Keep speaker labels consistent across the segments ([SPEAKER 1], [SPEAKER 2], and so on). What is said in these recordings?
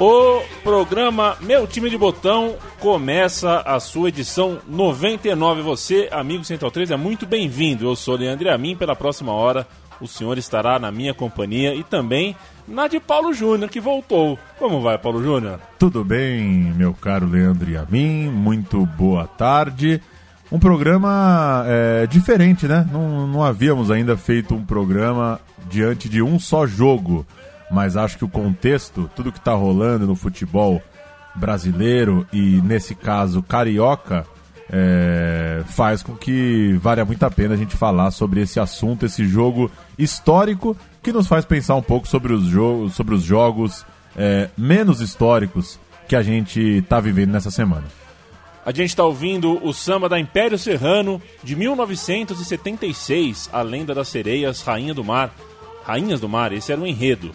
[SPEAKER 1] O
[SPEAKER 2] programa Meu Time de Botão começa a sua edição 99. Você, amigo Central 3, é muito bem-vindo. Eu sou Leandro Amin. Pela próxima hora, o senhor estará na minha companhia e também na de Paulo Júnior, que voltou. Como vai, Paulo Júnior?
[SPEAKER 3] Tudo bem, meu caro Leandro a mim? Muito boa tarde. Um programa é, diferente, né? Não, não havíamos ainda feito um programa diante de um só jogo, mas acho que o contexto, tudo que está rolando no futebol brasileiro e, nesse caso, carioca, é, faz com que valha muito a pena a gente falar sobre esse assunto, esse jogo histórico que nos faz pensar um pouco sobre os, jo sobre os jogos é, menos históricos que a gente está vivendo nessa semana.
[SPEAKER 2] A gente está ouvindo o samba da Império Serrano de 1976, A Lenda das Sereias, Rainha do Mar. Rainhas do Mar, esse era o enredo.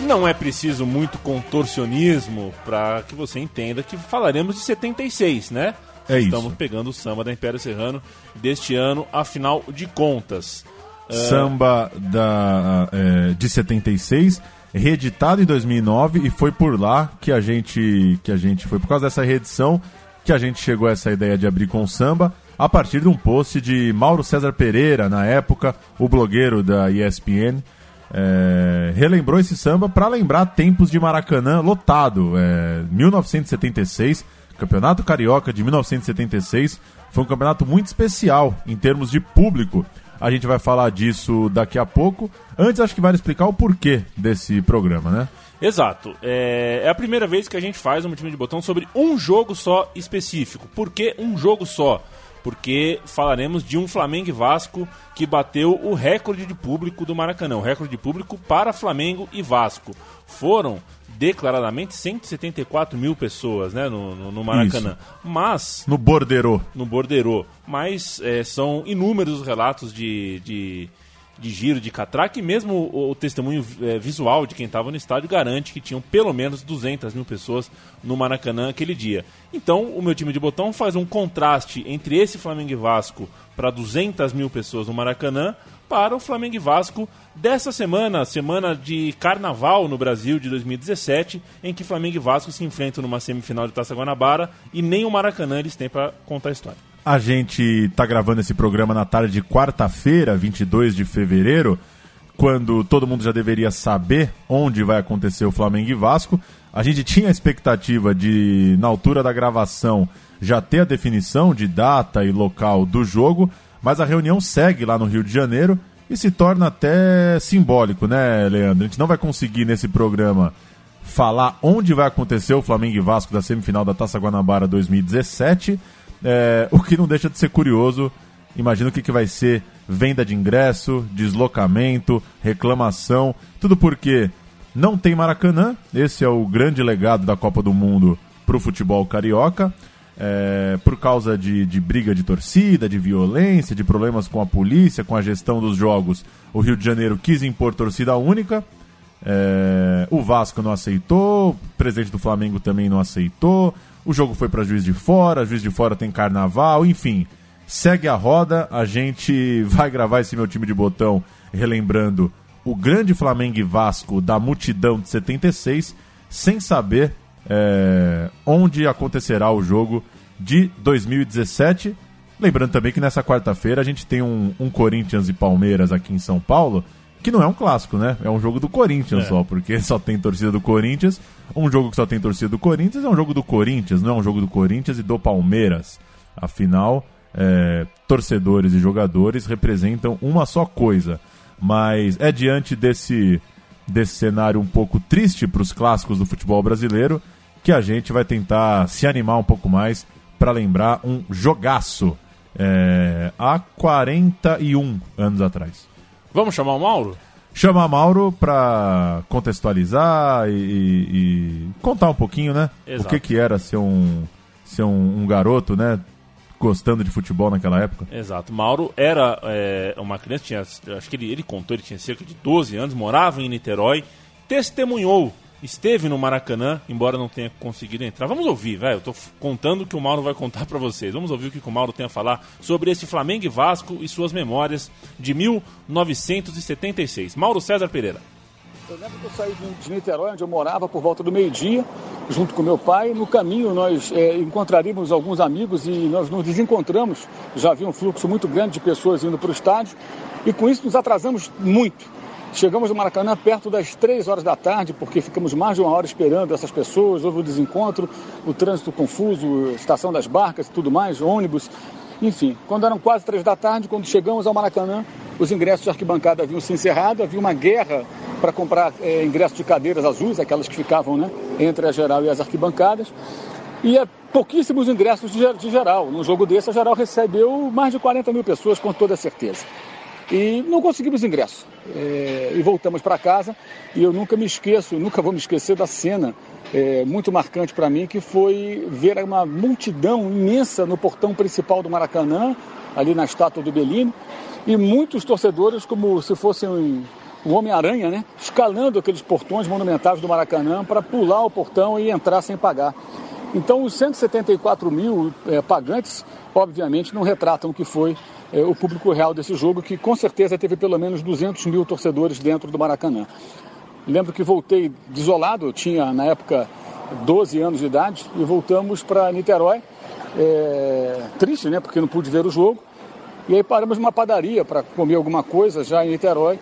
[SPEAKER 2] Não é preciso muito contorcionismo para que você entenda que falaremos de 76, né?
[SPEAKER 3] É isso.
[SPEAKER 2] Estamos pegando o samba da Império Serrano deste ano, afinal de contas.
[SPEAKER 3] Samba da, é, de 76, reeditado em 2009 e foi por lá que a gente que a gente foi por causa dessa reedição que a gente chegou a essa ideia de abrir com o samba a partir de um post de Mauro César Pereira na época, o blogueiro da ESPN. é, relembrou esse samba para lembrar tempos de Maracanã lotado. É, 1976, Campeonato Carioca de 1976, foi um campeonato muito especial em termos de público. A gente vai falar disso daqui a pouco. Antes, acho que vale explicar o porquê desse programa, né?
[SPEAKER 2] Exato. É, é a primeira vez que a gente faz um time de botão sobre um jogo só específico. Por que um jogo só? Porque falaremos de um Flamengo e Vasco que bateu o recorde de público do Maracanã. O recorde de público para Flamengo e Vasco. Foram declaradamente 174 mil pessoas né, no, no, no Maracanã. Mas
[SPEAKER 3] No Borderô.
[SPEAKER 2] no Borderô. Mas é, são inúmeros os relatos de, de, de giro, de catraca, e mesmo o, o testemunho é, visual de quem estava no estádio garante que tinham pelo menos 200 mil pessoas no Maracanã aquele dia. Então, o meu time de botão faz um contraste entre esse Flamengo e Vasco para 200 mil pessoas no Maracanã para o Flamengo e Vasco dessa semana, semana de carnaval no Brasil de 2017, em que Flamengo e Vasco se enfrentam numa semifinal de Taça Guanabara e nem o Maracanã eles têm para contar a história.
[SPEAKER 3] A gente tá gravando esse programa na tarde de quarta-feira, 22 de fevereiro, quando todo mundo já deveria saber onde vai acontecer o Flamengo e Vasco. A gente tinha a expectativa de, na altura da gravação, já ter a definição de data e local do jogo, mas a reunião segue lá no Rio de Janeiro e se torna até simbólico, né, Leandro? A gente não vai conseguir nesse programa falar onde vai acontecer o Flamengo e Vasco da semifinal da Taça Guanabara 2017, é, o que não deixa de ser curioso. Imagina o que, que vai ser venda de ingresso, deslocamento, reclamação, tudo porque não tem Maracanã. Esse é o grande legado da Copa do Mundo para o futebol carioca. É, por causa de, de briga de torcida, de violência, de problemas com a polícia, com a gestão dos jogos, o Rio de Janeiro quis impor torcida única. É, o Vasco não aceitou, o presidente do Flamengo também não aceitou. O jogo foi para Juiz de Fora, Juiz de Fora tem carnaval, enfim. Segue a roda, a gente vai gravar esse meu time de botão relembrando o grande Flamengo e Vasco da multidão de 76, sem saber é, onde acontecerá o jogo de 2017. Lembrando também que nessa quarta-feira a gente tem um, um Corinthians e Palmeiras aqui em São Paulo que não é um clássico, né? É um jogo do Corinthians
[SPEAKER 2] É.
[SPEAKER 3] só, porque só tem torcida do Corinthians. Um jogo que só tem torcida do Corinthians é um jogo do Corinthians, não é um jogo do Corinthians e do Palmeiras. Afinal, é, torcedores e jogadores representam uma só coisa. Mas é diante desse, desse cenário um pouco triste para os clássicos do futebol brasileiro que a gente vai tentar se animar um pouco mais para lembrar um jogaço é, há 41 anos atrás.
[SPEAKER 2] Vamos chamar o Mauro?
[SPEAKER 3] Chamar Mauro para contextualizar e, e- contar um pouquinho, né?
[SPEAKER 2] Exato.
[SPEAKER 3] O que, que era ser um, ser um, um garoto, né? Gostando de futebol naquela época.
[SPEAKER 2] Exato. Mauro era é, uma criança, tinha, acho que ele, ele contou, ele tinha cerca de 12 anos, morava em Niterói, testemunhou, esteve no Maracanã, embora não tenha conseguido entrar. Vamos ouvir, velho. Eu tô contando o que o Mauro vai contar pra vocês. Vamos ouvir o que o Mauro tem a falar sobre esse Flamengo e Vasco e suas memórias de 1976. Mauro César Pereira.
[SPEAKER 4] Eu lembro que eu saí de Niterói, onde eu morava, por volta do meio-dia, junto com meu pai. No caminho, nós é, encontraríamos alguns amigos e nós nos desencontramos. Já havia um fluxo muito grande de pessoas indo para o estádio e com isso nos atrasamos muito. Chegamos no Maracanã perto das três horas da tarde, porque ficamos mais de uma hora esperando essas pessoas. Houve o desencontro, o trânsito confuso, estação das barcas e tudo mais, ônibus. Enfim, quando eram quase três da tarde, quando chegamos ao Maracanã, os ingressos de arquibancada haviam se encerrado, havia uma guerra para comprar eh, ingressos de cadeiras azuis, aquelas que ficavam né, entre a geral e as arquibancadas. E é, pouquíssimos ingressos de, de geral. Num jogo desse, a geral recebeu mais de 40 mil pessoas, com toda certeza. E não conseguimos ingresso. É, e voltamos para casa. E eu nunca me esqueço, nunca vou me esquecer da cena é, muito marcante para mim, que foi ver uma multidão imensa no portão principal do Maracanã, ali na estátua do Bellini, e muitos torcedores, como se fossem um, Homem-Aranha, né? escalando aqueles portões monumentais do Maracanã para pular o portão e entrar sem pagar. Então, os 174 mil eh, pagantes, obviamente, não retratam o que foi eh, o público real desse jogo, que com certeza teve pelo menos 200 mil torcedores dentro do Maracanã. Lembro que voltei desolado, eu tinha na época 12 anos de idade, e voltamos para Niterói, eh, triste, né, porque não pude ver o jogo. E aí paramos numa padaria para comer alguma coisa, já em Niterói,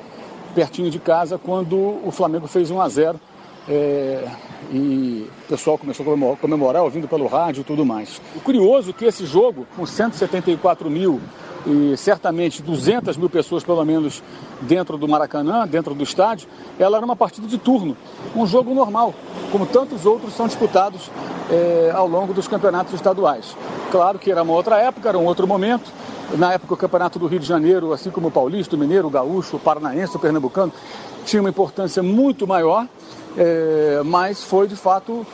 [SPEAKER 4] pertinho de casa, quando o Flamengo fez 1 a 0 é, e o pessoal começou a comemor- comemorar, ouvindo pelo rádio e tudo mais. O curioso é que esse jogo, com 174 mil e certamente 200 mil pessoas, pelo menos, dentro do Maracanã, dentro do estádio, ela era uma partida de turno, um jogo normal, como tantos outros são disputados é, ao longo dos campeonatos estaduais. Claro que era uma outra época, era um outro momento. Na época, o Campeonato do Rio de Janeiro, assim como o Paulista, o Mineiro, o Gaúcho, o Paranaense, o Pernambucano, tinha uma importância muito maior, é, mas foi de fato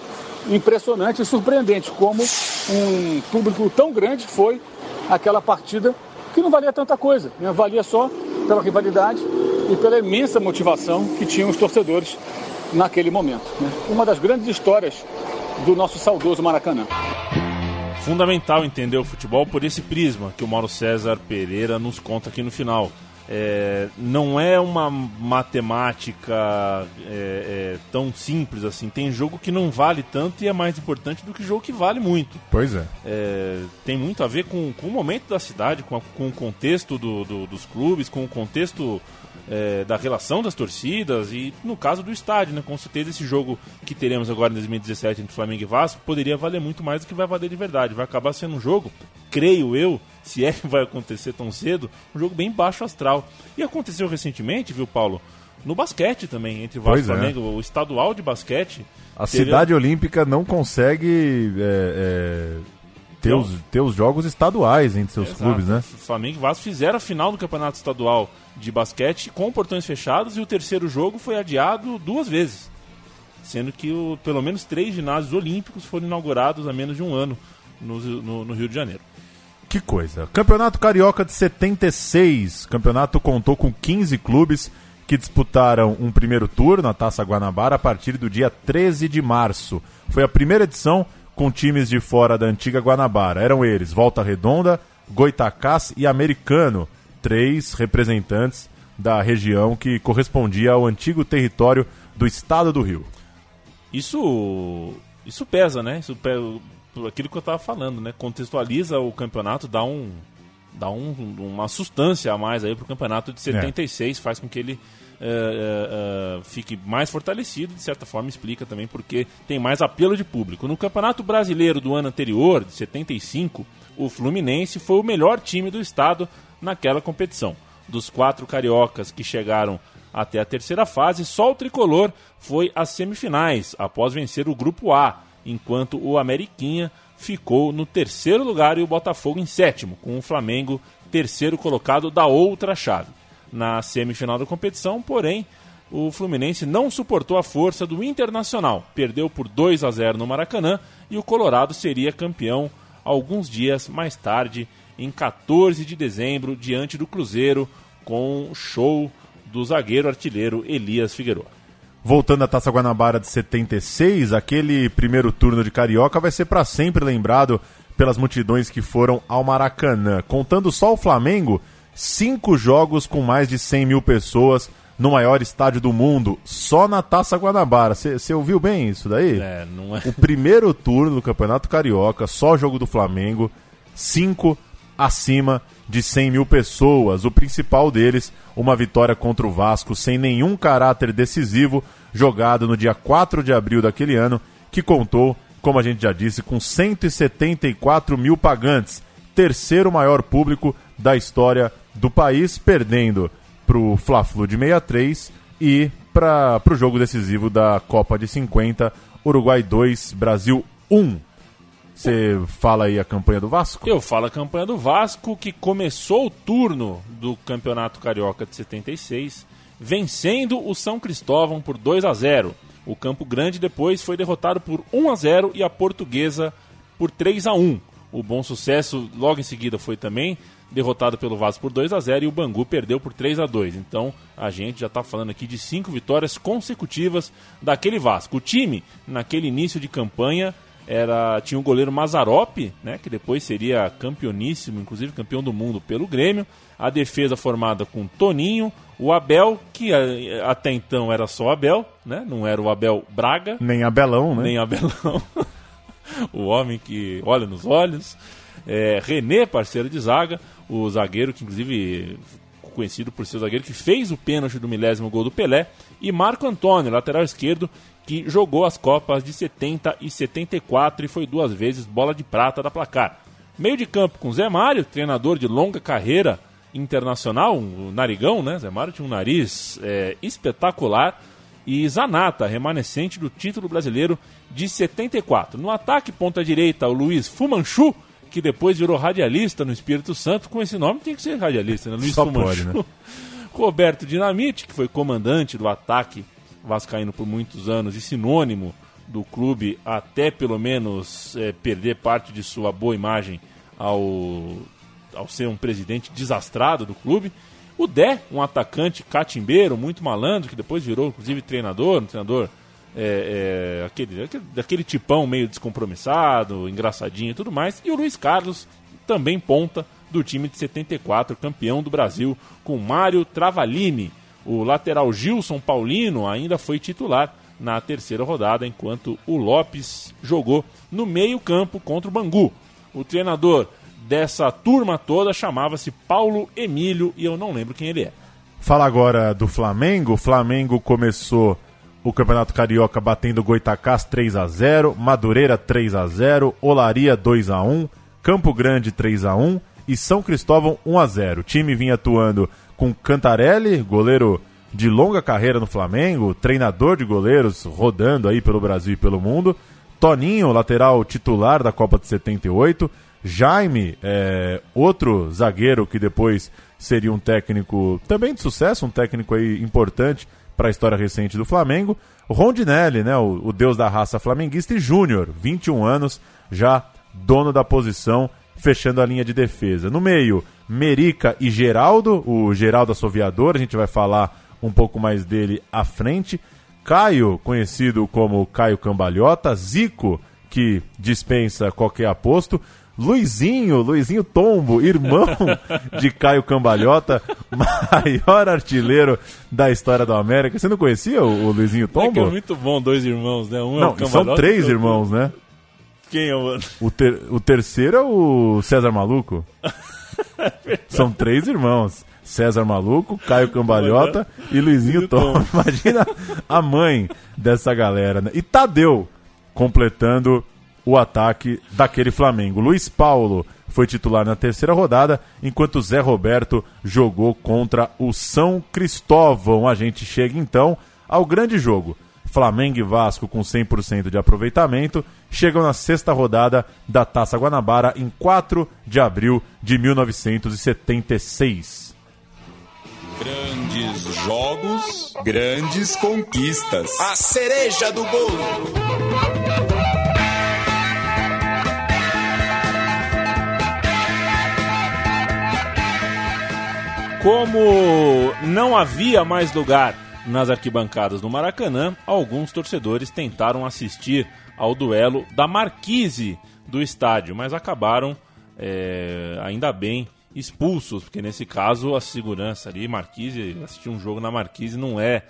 [SPEAKER 4] impressionante e surpreendente como um público tão grande foi aquela partida que não valia tanta coisa, né? valia só pela rivalidade e pela imensa motivação que tinham os torcedores naquele momento. né? Uma das grandes histórias do nosso saudoso Maracanã.
[SPEAKER 2] Fundamental entender o futebol por esse prisma que o Mauro César Pereira nos conta aqui no final. É, não é uma matemática é, é, tão simples assim. Tem jogo que não vale tanto e é mais importante do que jogo que vale muito.
[SPEAKER 3] Pois é.
[SPEAKER 2] É, tem muito a ver com, com o momento da cidade, com, a- com o contexto do- do- dos clubes, com o contexto é, da relação das torcidas e no caso do estádio, né? Com certeza esse jogo que teremos agora em 2017 entre Flamengo e Vasco poderia valer muito mais do que vai valer de verdade. Vai acabar sendo um jogo, creio eu, se é que vai acontecer tão cedo, um jogo bem baixo astral. E aconteceu recentemente, viu, Paulo? No basquete também, entre Vasco e
[SPEAKER 3] é.
[SPEAKER 2] Flamengo, o estadual de basquete.
[SPEAKER 3] A
[SPEAKER 2] teve-
[SPEAKER 3] cidade olímpica não consegue é, é, ter, os, ter os jogos estaduais entre seus clubes, né?
[SPEAKER 2] Flamengo e Vasco fizeram a final do Campeonato Estadual de basquete com portões fechados e o terceiro jogo foi adiado duas vezes. Sendo que o- pelo menos três ginásios olímpicos foram inaugurados há menos de um ano no, no- no Rio de Janeiro.
[SPEAKER 3] Que coisa. Campeonato Carioca de 76. O campeonato contou com 15 clubes que disputaram um primeiro turno na Taça Guanabara a partir do dia 13 de março. Foi a primeira edição com times de fora da antiga Guanabara. Eram eles Volta Redonda, Goitacás e Americano, três representantes da região que correspondia ao antigo território do estado do Rio.
[SPEAKER 2] Isso isso pesa, né? Isso pesa, por aquilo que eu estava falando, né? Contextualiza o campeonato, dá um dá um, uma sustância a mais aí pro campeonato de 76, faz com que ele é, é, é, fique mais fortalecido, de certa forma explica também porque tem mais apelo de público. No Campeonato Brasileiro do ano anterior, de 75, o Fluminense foi o melhor time do estado naquela competição. Dos quatro cariocas que chegaram até a terceira fase, só o tricolor foi às semifinais, após vencer o Grupo A, enquanto o Ameriquinha ficou no terceiro lugar e o Botafogo em sétimo, com o Flamengo terceiro colocado da outra chave. Na semifinal da competição, porém, o Fluminense não suportou a força do Internacional, perdeu por 2 a 0 no Maracanã e o Colorado seria campeão alguns dias mais tarde, em 14 de dezembro, diante do Cruzeiro, com show do zagueiro artilheiro Elias Figueiredo.
[SPEAKER 3] Voltando à Taça Guanabara de 76, aquele primeiro turno de Carioca vai ser para sempre lembrado pelas multidões que foram ao Maracanã. Contando só o Flamengo, cinco jogos com mais de 100 mil pessoas no maior estádio do mundo, só na Taça Guanabara. Você ouviu bem isso daí?
[SPEAKER 2] É, não é.
[SPEAKER 3] O primeiro turno do Campeonato Carioca, só jogo do Flamengo, cinco acima de 100 mil pessoas. O principal deles, uma vitória contra o Vasco sem nenhum caráter decisivo, jogado no dia 4 de abril daquele ano, que contou como a gente já disse, com 174 mil pagantes, terceiro maior público da história do país, perdendo para o Fla-Flu de 63 e para o jogo decisivo da Copa de 50, Uruguai 2, Brasil 1. Você fala aí a campanha do Vasco?
[SPEAKER 2] Eu falo a campanha do Vasco, que começou o turno do Campeonato Carioca de 76, vencendo o São Cristóvão por 2 a 0 o Campo Grande depois foi derrotado por 1 a 0 e a Portuguesa por 3 a 1. O Bom Sucesso logo em seguida foi também derrotado pelo Vasco por 2 a 0 e o Bangu perdeu por 3 a 2. Então a gente já está falando aqui de cinco vitórias consecutivas daquele Vasco. O time naquele início de campanha era tinha o goleiro Mazarop, né, que depois seria campeoníssimo, inclusive campeão do mundo pelo Grêmio. A defesa formada com Toninho, o Abel, que até então era só Abel, né? Não era o Abel Braga.
[SPEAKER 3] Nem Abelão, né?
[SPEAKER 2] Nem Abelão. o homem que olha nos olhos. É, René, parceiro de zaga, o zagueiro que inclusive conhecido por ser o zagueiro que fez o pênalti do milésimo gol do Pelé, e Marco Antônio, lateral esquerdo, que jogou as Copas de 70 e 74 e foi duas vezes bola de prata da placar. Meio de campo com Zé Mário, treinador de longa carreira internacional, um narigão, né? Zé Mário tinha um nariz é, espetacular. E Zanata, remanescente do título brasileiro de 74. No ataque, ponta direita, o Luiz Fumanchu, que depois virou radialista no Espírito Santo. Com esse nome tem que ser radialista, né? Luiz
[SPEAKER 3] Só
[SPEAKER 2] Fumanchu.
[SPEAKER 3] pode, né?
[SPEAKER 2] Roberto Dinamite, que foi comandante do ataque vascaíno por muitos anos e sinônimo do clube até pelo menos é, perder parte de sua boa imagem ao ao ser um presidente desastrado do clube. O Dé, um atacante catimbeiro, muito malandro, que depois virou inclusive treinador, um treinador é, é, aquele, aquele, daquele tipão meio descompromissado, engraçadinho e tudo mais. E o Luiz Carlos, também ponta do time de 74, campeão do Brasil, com Mário Travalini. O lateral Gilson Paulino ainda foi titular na terceira rodada, enquanto o Lopes jogou no meio-campo contra o Bangu. O treinador dessa turma toda chamava-se Paulo Emílio e eu não lembro quem ele é.
[SPEAKER 3] Fala agora do Flamengo. O Flamengo começou o Campeonato Carioca batendo Goitacás 3 a 0, Madureira 3 a 0, Olaria 2 a 1, Campo Grande 3 a 1 e São Cristóvão 1 a 0. O time vinha atuando com Cantarelli, goleiro de longa carreira no Flamengo, treinador de goleiros rodando aí pelo Brasil e pelo mundo. Toninho, lateral titular da Copa de 78, Jaime, é, outro zagueiro que depois seria um técnico também de sucesso, um técnico aí importante para a história recente do Flamengo. Rondinelli, né, o, o deus da raça flamenguista, e Júnior, 21 anos, já dono da posição, fechando a linha de defesa. No meio, Merica e Geraldo, o Geraldo Assoviador, a gente vai falar um pouco mais dele à frente. Caio, conhecido como Caio Cambalhota, Zico, que dispensa qualquer aposto, Luizinho, Luizinho Tombo, irmão de Caio Cambalhota, maior artilheiro da história da América. Você não conhecia o, o Luizinho
[SPEAKER 2] É que é
[SPEAKER 3] Tombo?
[SPEAKER 2] muito bom, dois irmãos, né? Um é
[SPEAKER 3] não,
[SPEAKER 2] o
[SPEAKER 3] são
[SPEAKER 2] Cambalhota,
[SPEAKER 3] três
[SPEAKER 2] outro-
[SPEAKER 3] irmãos, né?
[SPEAKER 2] Quem é o
[SPEAKER 3] O, ter- o terceiro é o César Maluco. São três irmãos. César Maluco, Caio Cambalhota e Luizinho Tom. Imagina a mãe dessa galera, né? E Tadeu completando o ataque daquele Flamengo. Luiz Paulo foi titular na terceira rodada, enquanto Zé Roberto jogou contra o São Cristóvão. A gente chega então ao grande jogo. Flamengo e Vasco com 100% de aproveitamento chegam na sexta rodada da Taça Guanabara em 4 de abril de 1976.
[SPEAKER 5] Grandes jogos, grandes conquistas.
[SPEAKER 6] A cereja do bolo.
[SPEAKER 2] Como não havia mais lugar nas arquibancadas do Maracanã, alguns torcedores tentaram assistir ao duelo da marquise do estádio, mas acabaram, é, ainda bem, expulsos, porque nesse caso a segurança ali, Marquise, assistir um jogo na Marquise não é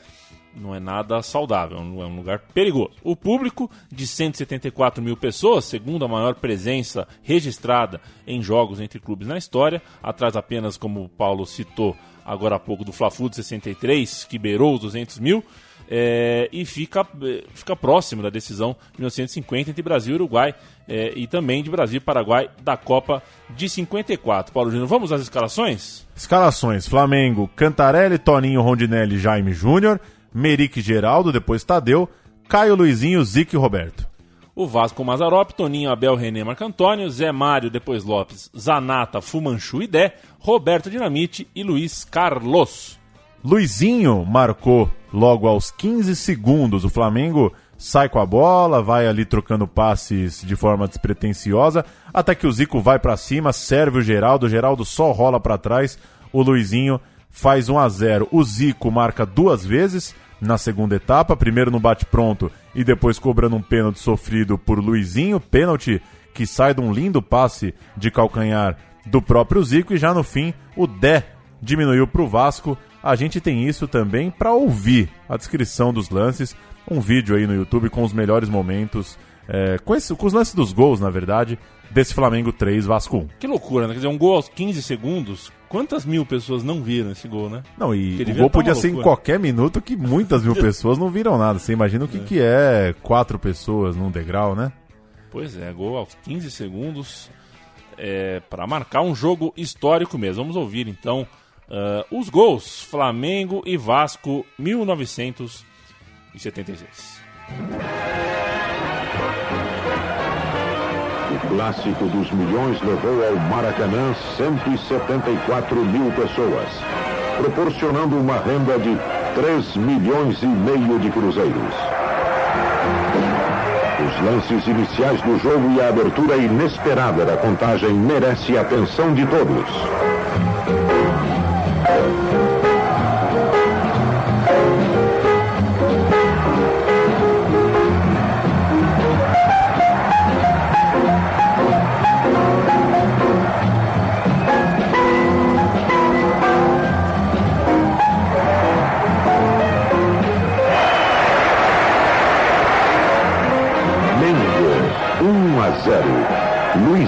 [SPEAKER 2] não é nada saudável, é um lugar perigoso. O público de 174 mil pessoas, segunda maior presença registrada em jogos entre clubes na história, atrás apenas, como o Paulo citou agora há pouco, do Fla-Flu de 63, que beirou os 200 mil, é, e fica, é, fica próximo da decisão de 1950 entre Brasil e Uruguai é, e também de Brasil e Paraguai da Copa de 54. Paulo Júnior, vamos às escalações?
[SPEAKER 3] Escalações: Flamengo, Cantarelli, Toninho, Rondinelli, Jaime Júnior, Merique Geraldo, depois Tadeu, Caio Luizinho, Zico e Roberto.
[SPEAKER 2] O Vasco Mazarop, Toninho, Abel, René, Marco Antônio, Zé Mário, depois Lopes, Zanata, Fumanchu e Dé, Roberto Dinamite e Luiz Carlos.
[SPEAKER 3] Luizinho marcou logo aos 15 segundos. O Flamengo sai com a bola, vai ali trocando passes de forma despretensiosa, até que o Zico vai para cima, serve o Geraldo, o Geraldo só rola para trás, o Luizinho faz 1 a 0. O Zico marca duas vezes na segunda etapa, primeiro no bate-pronto e depois cobrando um pênalti sofrido por Luizinho, pênalti que sai de um lindo passe de calcanhar do próprio Zico e já no fim o Dé diminuiu para o Vasco. A gente tem isso também para ouvir a descrição dos lances, um vídeo aí no YouTube com os melhores momentos, é, com, esse, com os lances dos gols, na verdade, desse Flamengo 3, Vasco 1.
[SPEAKER 2] Que loucura, né? Quer dizer, um gol aos 15 segundos. Quantas mil pessoas não viram esse gol, né?
[SPEAKER 3] Não, e o gol
[SPEAKER 2] tá
[SPEAKER 3] podia ser em qualquer minuto que muitas mil pessoas não viram nada. Você imagina o que, que é quatro pessoas num degrau, né?
[SPEAKER 2] Pois é, gol aos 15 segundos é, para marcar um jogo histórico mesmo. Vamos ouvir então ah, os gols Flamengo e Vasco 1976.
[SPEAKER 7] Clássico dos milhões levou ao Maracanã 174 mil pessoas, proporcionando uma renda de 3 milhões e meio de cruzeiros. Os lances iniciais do jogo e a abertura inesperada da contagem merece a atenção de todos.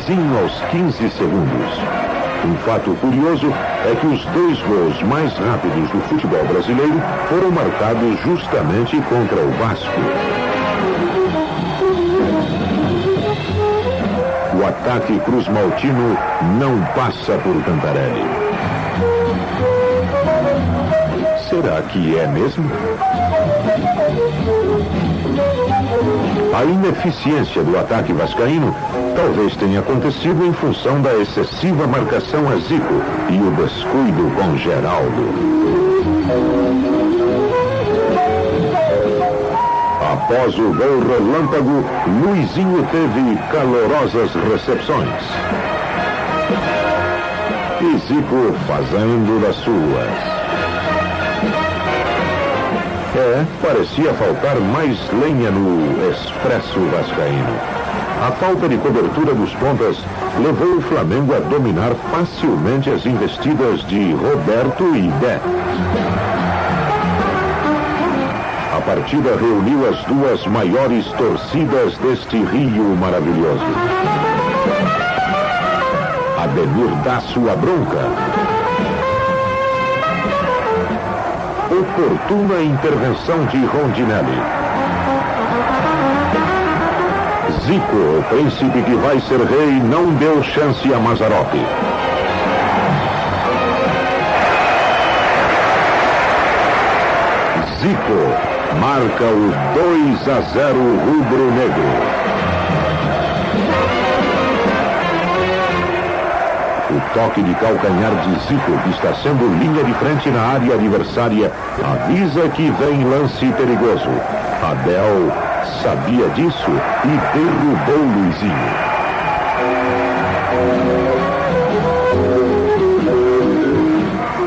[SPEAKER 7] Luizinho aos 15 segundos. Um fato curioso é que os dois gols mais rápidos do futebol brasileiro foram marcados justamente contra o Vasco. O ataque Cruz Maltino não passa por Cantarelli. Será que é mesmo? A ineficiência do ataque vascaíno talvez tenha acontecido em função da excessiva marcação a Zico e o descuido com Geraldo. Após o gol relâmpago, Luizinho teve calorosas recepções. E Zico fazendo das suas. É, parecia faltar mais lenha no expresso vascaíno. A falta de cobertura dos pontas levou o Flamengo a dominar facilmente as investidas de Roberto e Dé. A partida reuniu as duas maiores torcidas deste Rio maravilhoso. Ademir dá sua bronca. oportuna intervenção de Rondinelli. Zico, o príncipe que vai ser rei, não deu chance a Mazarop. Zico marca o 2 a 0 rubro-negro. O toque de calcanhar de Zico, que está sendo linha de frente na área adversária, avisa que vem lance perigoso. Abel sabia disso e derrubou Luizinho.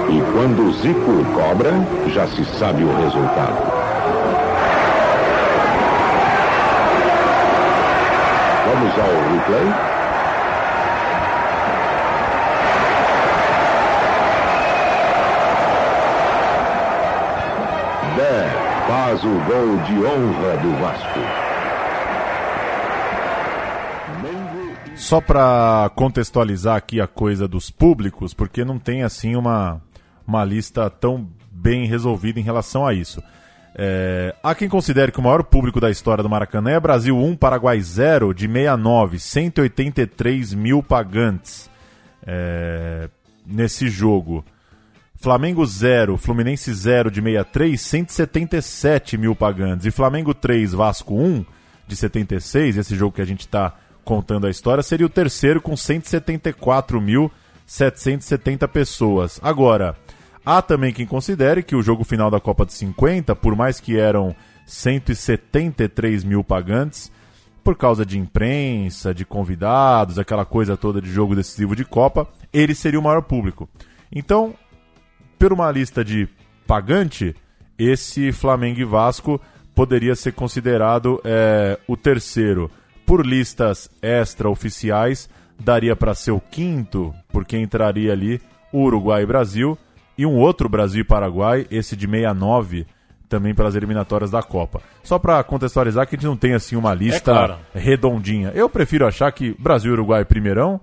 [SPEAKER 7] E quando Zico cobra, já se sabe o resultado. Vamos ao replay. Faz o gol de honra do Vasco.
[SPEAKER 3] Só para contextualizar aqui a coisa dos públicos, porque não tem assim uma, uma lista tão bem resolvida em relação a isso. É, há quem considere que o maior público da história do Maracanã é Brasil 1, Paraguai 0, de 69, 183 mil pagantes é, nesse jogo. Flamengo 0, Fluminense 0 de 63, 177 mil pagantes. E Flamengo 3, Vasco 1 de 76, esse jogo que a gente está contando a história, seria o terceiro com 174.770 pessoas. Agora, há também quem considere que o jogo final da Copa de 50, por mais que eram 173 mil pagantes, por causa de imprensa, de convidados, aquela coisa toda de jogo decisivo de Copa, ele seria o maior público. Então, por uma lista de pagante, esse Flamengo e Vasco poderia ser considerado é, o terceiro. Por listas extra-oficiais, daria para ser o quinto, porque entraria ali o Uruguai e Brasil, e um outro Brasil e Paraguai, esse de 69, também pelas eliminatórias da Copa. Só para contextualizar que a gente não tem assim uma lista
[SPEAKER 2] É claro.
[SPEAKER 3] redondinha. Eu prefiro achar que Brasil e Uruguai primeirão,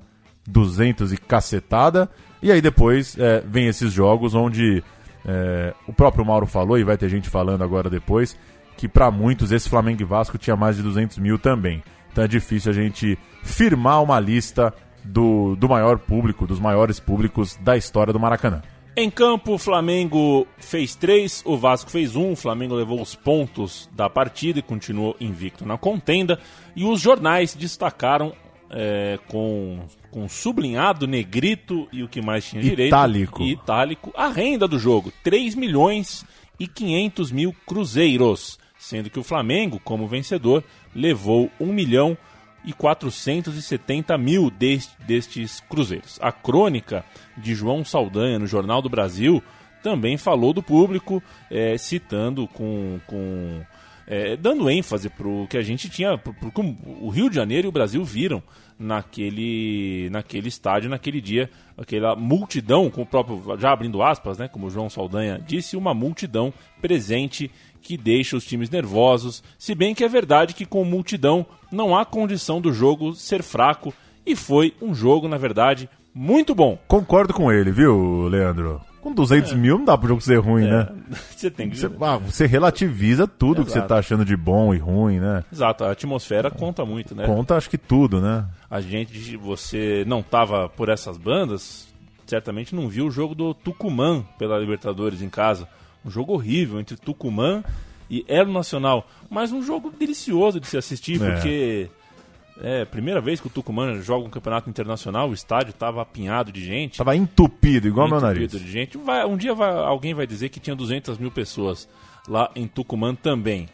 [SPEAKER 3] 200 e cacetada, e aí depois é, vem esses jogos onde é, o próprio Mauro falou, e vai ter gente falando agora depois, que para muitos esse Flamengo e Vasco tinha mais de 200 mil também. Então é difícil a gente firmar uma lista do, do maior público, dos maiores públicos da história do Maracanã.
[SPEAKER 2] Em campo, o Flamengo fez três, o Vasco fez um. O Flamengo levou os pontos da partida e continuou invicto na contenda. E os jornais destacaram é, com, com sublinhado, negrito e o que mais tinha direito.
[SPEAKER 3] Itálico.
[SPEAKER 2] E itálico. A renda do jogo: 3 milhões e 500 mil cruzeiros. Sendo que o Flamengo, como vencedor, levou 1 milhão e 470 mil dest- destes cruzeiros. A crônica de João Saldanha no Jornal do Brasil também falou do público, eh, citando com, com eh, dando ênfase para o que a gente tinha, pro, pro, o Rio de Janeiro e o Brasil viram naquele, naquele estádio, naquele dia, aquela multidão, com o próprio, já abrindo aspas, né, como o João Saldanha disse, uma multidão presente que deixa os times nervosos, se bem que é verdade que com multidão não há condição do jogo ser fraco, e foi um jogo, na verdade, muito bom.
[SPEAKER 3] Concordo com ele, viu, Leandro? Com 200 mil não dá pro jogo ser ruim, né?
[SPEAKER 2] Você tem que...
[SPEAKER 3] Você, ah, você relativiza tudo que você
[SPEAKER 2] Exato.
[SPEAKER 3] tá achando de bom e ruim, né?
[SPEAKER 2] Exato, a atmosfera conta muito, né?
[SPEAKER 3] Conta acho que tudo, né?
[SPEAKER 2] A gente, você não tava por essas bandas, certamente não viu o jogo do Tucumã pela Libertadores em casa. Um jogo horrível entre Tucumã e Elo Nacional. Mas um jogo delicioso de se assistir,
[SPEAKER 3] É.
[SPEAKER 2] porque é primeira vez que o Tucumã joga um campeonato internacional, o estádio tava apinhado de gente.
[SPEAKER 3] Tava entupido, igual meu nariz.
[SPEAKER 2] entupido de gente. Vai- um dia vai- alguém vai dizer que tinha 200 mil pessoas lá em Tucumã também.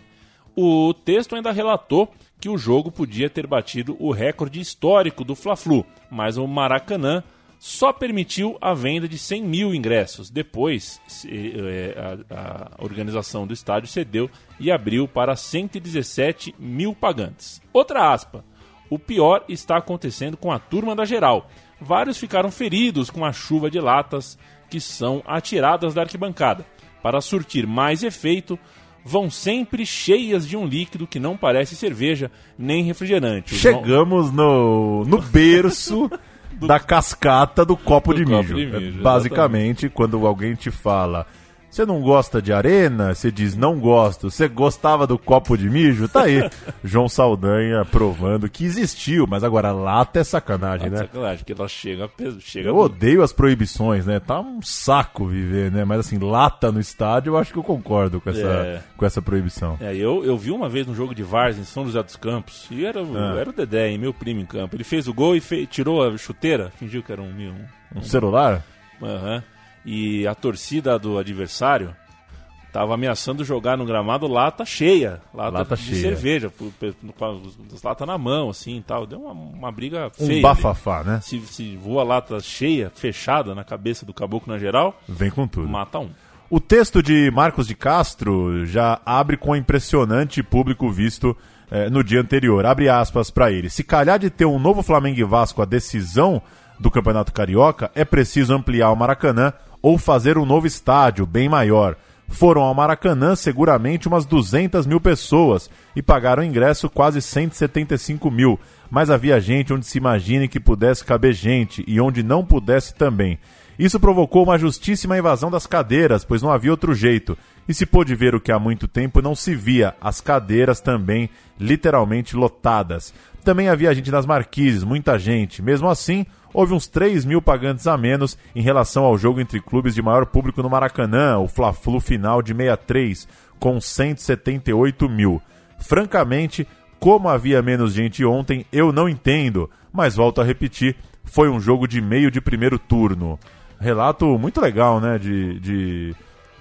[SPEAKER 2] O texto ainda relatou que o jogo podia ter batido o recorde histórico do Fla-Flu, mas o Maracanã só permitiu a venda de 100 mil ingressos. Depois, eh, a, a organização do estádio cedeu e abriu para 117 mil pagantes. Outra aspa. O pior está acontecendo com a turma da geral. Vários ficaram feridos com a chuva de latas que são atiradas da arquibancada. Para surtir mais efeito, vão sempre cheias de um líquido que não parece cerveja nem refrigerante. Os
[SPEAKER 3] Chegamos no, no berço da cascata do copo,
[SPEAKER 2] Do
[SPEAKER 3] de,
[SPEAKER 2] copo
[SPEAKER 3] mijo.
[SPEAKER 2] de mijo,
[SPEAKER 3] Basicamente, quando alguém te fala Você não gosta de arena? Você diz não gosto. Você gostava do copo de mijo? Tá aí. João Saldanha provando que existiu, mas agora lata é sacanagem, né?
[SPEAKER 2] Sacanagem, que ela chega, chega
[SPEAKER 3] Eu odeio as proibições, né? Tá um saco viver, né? Mas assim, lata no estádio, eu acho que eu concordo com essa,
[SPEAKER 2] É.
[SPEAKER 3] com essa proibição.
[SPEAKER 2] É, eu, eu vi uma vez no jogo de Vars em São José dos Campos, e era, o-
[SPEAKER 3] Ah.
[SPEAKER 2] era o Dedé, hein, meu primo em campo. Ele fez o gol e fe- tirou a chuteira, fingiu que era um. um,
[SPEAKER 3] Um celular?
[SPEAKER 2] Aham. E a torcida do adversário tava ameaçando jogar no gramado lata cheia. Lata,
[SPEAKER 3] Lata
[SPEAKER 2] de
[SPEAKER 3] cheia.
[SPEAKER 2] cerveja, latas na mão, assim e tal. Deu uma, uma briga
[SPEAKER 3] Um
[SPEAKER 2] feia. ali.
[SPEAKER 3] bafafá, né?
[SPEAKER 2] Se, se voa lata cheia, fechada na cabeça do caboclo na geral,
[SPEAKER 3] Vem com tudo.
[SPEAKER 2] mata um.
[SPEAKER 3] O texto de Marcos de Castro já abre com impressionante público visto eh, no dia anterior. Abre aspas para ele. Se calhar de ter um novo Flamengo e Vasco a decisão do Campeonato Carioca, é preciso ampliar o Maracanã ou fazer um novo estádio, bem maior. Foram ao Maracanã seguramente umas 200 mil pessoas e pagaram ingresso quase 175 mil. Mas havia gente onde se imagine que pudesse caber gente e onde não pudesse também. Isso provocou uma justíssima invasão das cadeiras, pois não havia outro jeito. E se pôde ver o que há muito tempo não se via, as cadeiras também literalmente lotadas. Também havia gente nas marquises, muita gente. Mesmo assim, houve uns 3 mil pagantes a menos em relação ao jogo entre clubes de maior público no Maracanã, o Fla-Flu final de 63, com 178 mil. Francamente, como havia menos gente ontem, eu não entendo, mas volto a repetir, foi um jogo de meio de primeiro turno. Relato muito legal, né? De, de,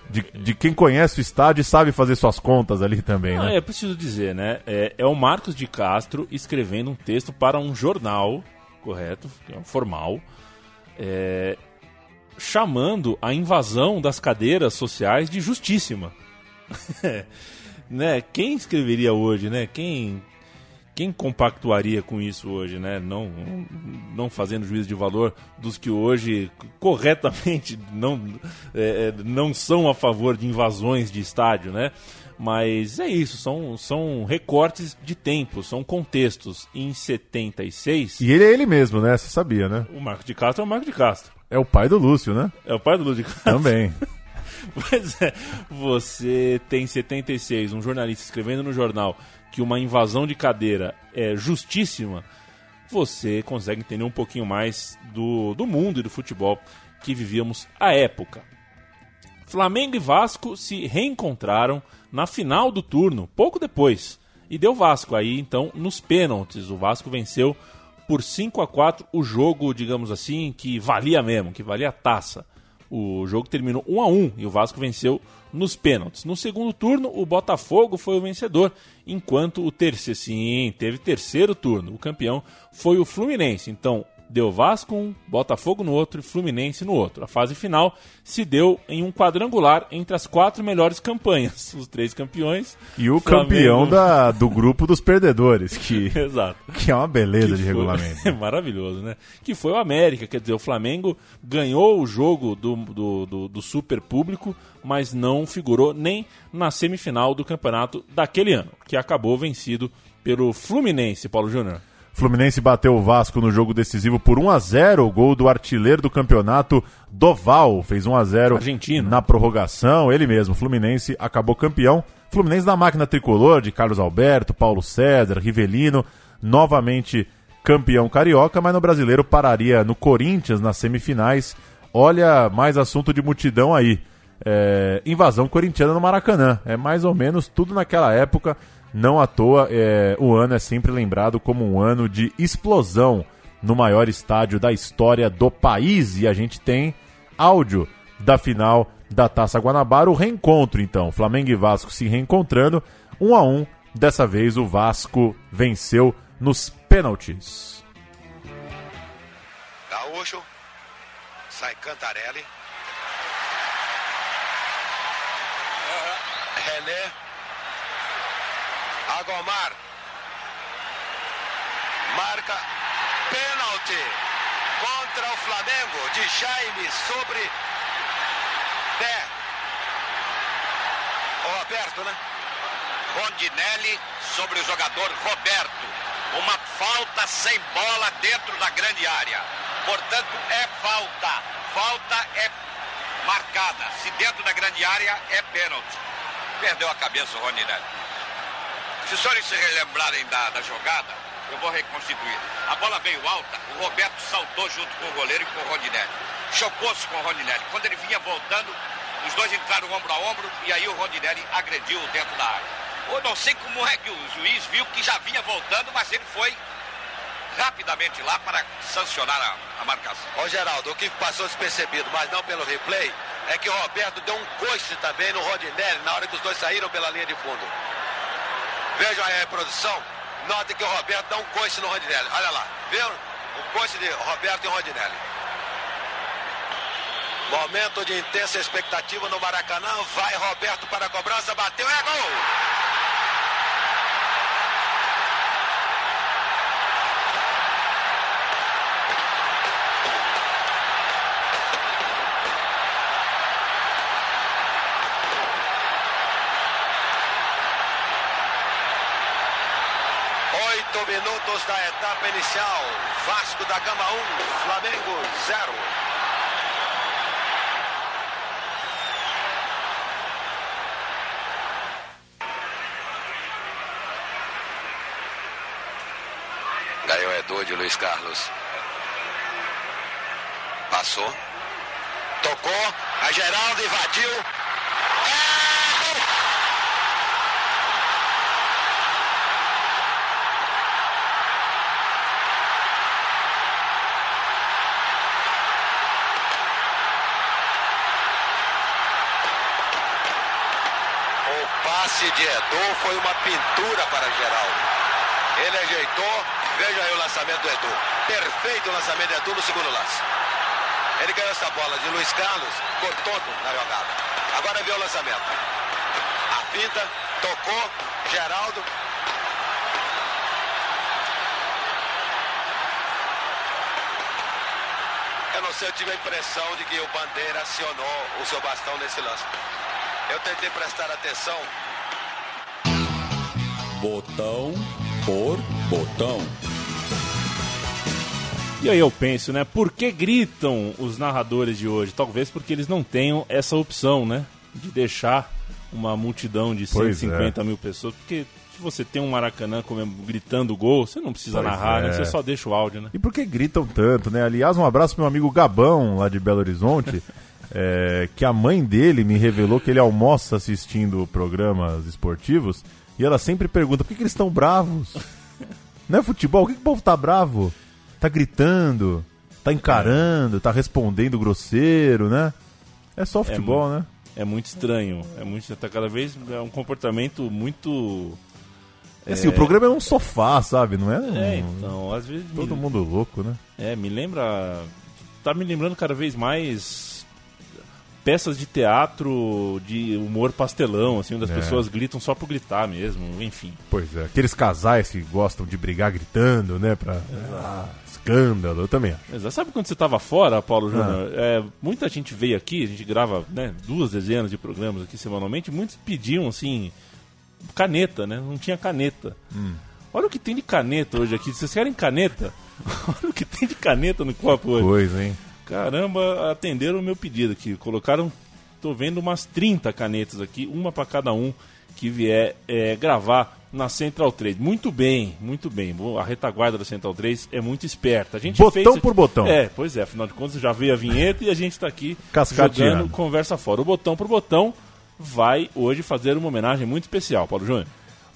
[SPEAKER 3] de, de quem conhece o estádio e sabe fazer suas contas ali também,
[SPEAKER 2] Ah,
[SPEAKER 3] né?
[SPEAKER 2] é preciso dizer, né? É, é o Marcos de Castro escrevendo um texto para um jornal, correto? é Formal. é, chamando a invasão das cadeiras sociais de justíssima. né? Quem escreveria hoje, né? Quem, quem compactuaria com isso hoje, né? Não, não fazendo juízo de valor dos que hoje corretamente não, é, é, não são a favor de invasões de estádio, né? Mas é isso, são, são recortes de tempo, são contextos. Em 76,
[SPEAKER 3] E ele é ele mesmo, né? Você sabia, né?
[SPEAKER 2] o Marco de Castro é o Marco de Castro.
[SPEAKER 3] É o pai do Lúcio, né?
[SPEAKER 2] É o pai do Lúcio de Castro.
[SPEAKER 3] Também.
[SPEAKER 2] Pois é, você tem em 76 um jornalista escrevendo no jornal que uma invasão de cadeira é justíssima, você consegue entender um pouquinho mais do, do mundo e do futebol que vivíamos à época. Flamengo e Vasco se reencontraram na final do turno, pouco depois. E deu Vasco aí, então, nos pênaltis. O Vasco venceu por 5 a 4 o jogo, digamos assim, que valia mesmo, que valia a taça. O jogo terminou 1 a 1 e o Vasco venceu nos pênaltis. No segundo turno, o Botafogo foi o vencedor, enquanto o terceiro, sim, teve terceiro turno. O campeão foi o Fluminense. Então, deu Vasco um, Botafogo no outro e Fluminense no outro. A fase final se deu em um quadrangular entre as quatro melhores campanhas. Os três campeões.
[SPEAKER 3] E o
[SPEAKER 2] Flamengo-
[SPEAKER 3] campeão da, do grupo dos perdedores, que,
[SPEAKER 2] Exato.
[SPEAKER 3] que é uma beleza
[SPEAKER 2] Que
[SPEAKER 3] de
[SPEAKER 2] foi-
[SPEAKER 3] regulamento.
[SPEAKER 2] Maravilhoso, né? Que foi o América, quer dizer, o Flamengo ganhou o jogo do, do, do, do super público, mas não figurou nem na semifinal do campeonato daquele ano, que acabou vencido pelo Fluminense, Paulo Júnior.
[SPEAKER 3] Fluminense bateu o Vasco no jogo decisivo por 1 a 0 o gol do artilheiro do campeonato, Doval, fez 1 a 0
[SPEAKER 2] Argentino.
[SPEAKER 3] na prorrogação, ele mesmo, Fluminense acabou campeão. Fluminense da máquina tricolor de Carlos Alberto, Paulo César, Rivelino, novamente campeão carioca, mas no brasileiro pararia no Corinthians nas semifinais. Olha, mais assunto de multidão aí. É, invasão corintiana no Maracanã. É mais ou menos tudo naquela época. Não à toa, é, o ano é sempre lembrado como um ano de explosão no maior estádio da história do país. E a gente tem áudio da final da Taça Guanabara, o reencontro então. Flamengo e Vasco se reencontrando, um a um. Dessa vez o Vasco venceu nos pênaltis.
[SPEAKER 8] Gaúcho. Sai Cantarelli. René. Agomar. Marca pênalti contra o Flamengo de Jaime sobre Pé. Ou aberto, né?
[SPEAKER 9] Rondinelli sobre o jogador Roberto. Uma falta sem bola dentro da grande área. Portanto, é falta. Falta é
[SPEAKER 8] marcada. Se dentro da grande área, é pênalti. Perdeu a cabeça o Rondinelli. Se os senhores se relembrarem da, da jogada, eu vou reconstituir. A bola veio alta, o Roberto saltou junto com o goleiro e com o Rondinelli. Chocou-se com o Rondinelli. Quando ele vinha voltando, os dois entraram ombro a ombro e aí o Rondinelli agrediu dentro da área. Eu não sei como é que o juiz viu que já vinha voltando, mas ele foi rapidamente lá para sancionar a, a marcação.
[SPEAKER 9] Ô Geraldo, o que passou despercebido, mas não pelo replay, é que o Roberto deu um coice também no Rodinelli na hora que os dois saíram pela linha de fundo. Vejam aí a reprodução. Notem que o Roberto dá um coice no Rodinelli. Olha lá, viu? O coice de Roberto e Rodinelli. Momento de intensa expectativa no Maracanã. Vai Roberto para a cobrança, bateu, é gol! Minutos da etapa inicial. Vasco da Gama 1, Flamengo 0. Ganhou Edu de Luiz Carlos. Passou. Tocou. A Geraldo invadiu. É gol! O passe de Edu foi uma pintura para Geraldo. Ele ajeitou, veja aí o lançamento do Edu. Perfeito o lançamento do Edu no segundo lance. Ele ganhou essa bola de Luiz Carlos, cortou na jogada. Agora viu o lançamento. A finta, tocou, Geraldo. Eu não sei, eu tive a impressão de que o Bandeira acionou o seu bastão nesse lance. Eu tentei prestar atenção.
[SPEAKER 5] Botão por botão.
[SPEAKER 2] E aí eu penso, né? Por que gritam os narradores de hoje? Talvez porque eles não tenham essa opção, né? De deixar uma multidão de
[SPEAKER 3] Pois
[SPEAKER 2] 150
[SPEAKER 3] é.
[SPEAKER 2] mil pessoas. Porque se você tem um Maracanã comem- gritando gol, você não precisa
[SPEAKER 3] Pois
[SPEAKER 2] narrar,
[SPEAKER 3] é.
[SPEAKER 2] né? Você só deixa o áudio, né?
[SPEAKER 3] E por que gritam tanto, né? Aliás, um abraço pro meu amigo Gabão, lá de Belo Horizonte, é, que a mãe dele me revelou que ele almoça assistindo programas esportivos e ela sempre pergunta por que, que eles estão bravos? Não é futebol? Por que, que o povo tá bravo? Tá gritando, tá encarando, tá respondendo grosseiro, né? É só futebol, né?
[SPEAKER 2] É muito estranho. É muito. Tá cada vez. É um comportamento muito.
[SPEAKER 3] É assim, o programa é um sofá, sabe? Não é? um-
[SPEAKER 2] É, então, às vezes.
[SPEAKER 3] Todo
[SPEAKER 2] me,
[SPEAKER 3] mundo louco, né?
[SPEAKER 2] É, me lembra. Tá me lembrando cada vez mais peças de teatro de humor pastelão, assim, onde as
[SPEAKER 3] É.
[SPEAKER 2] pessoas gritam só por gritar mesmo, enfim.
[SPEAKER 3] Pois é, aqueles casais que gostam de brigar gritando, né? Pra. Ah, escândalo, eu também acho.
[SPEAKER 2] Exato. Sabe quando você estava fora, Paulo Júnior?
[SPEAKER 3] Ah.
[SPEAKER 2] É, muita gente veio aqui, a gente grava né, duas dezenas de programas aqui semanalmente, muitos pediam assim, caneta, né? Não tinha caneta.
[SPEAKER 3] Hum.
[SPEAKER 2] Olha o que tem de caneta hoje aqui. Vocês querem caneta? Olha o que tem de caneta no copo hoje.
[SPEAKER 3] Coisa, hein?
[SPEAKER 2] Caramba, atenderam o meu pedido aqui. Colocaram, tô vendo umas 30 canetas aqui, uma para cada um que vier é, gravar na Central 3. Muito bem, muito bem. A retaguarda da Central 3 é muito esperta. A gente
[SPEAKER 3] Botão
[SPEAKER 2] fez...
[SPEAKER 3] por botão.
[SPEAKER 2] É, pois é. Afinal de contas, já veio a vinheta e a gente tá aqui jogando conversa fora. O botão por botão vai hoje fazer uma homenagem muito especial, Paulo Júnior.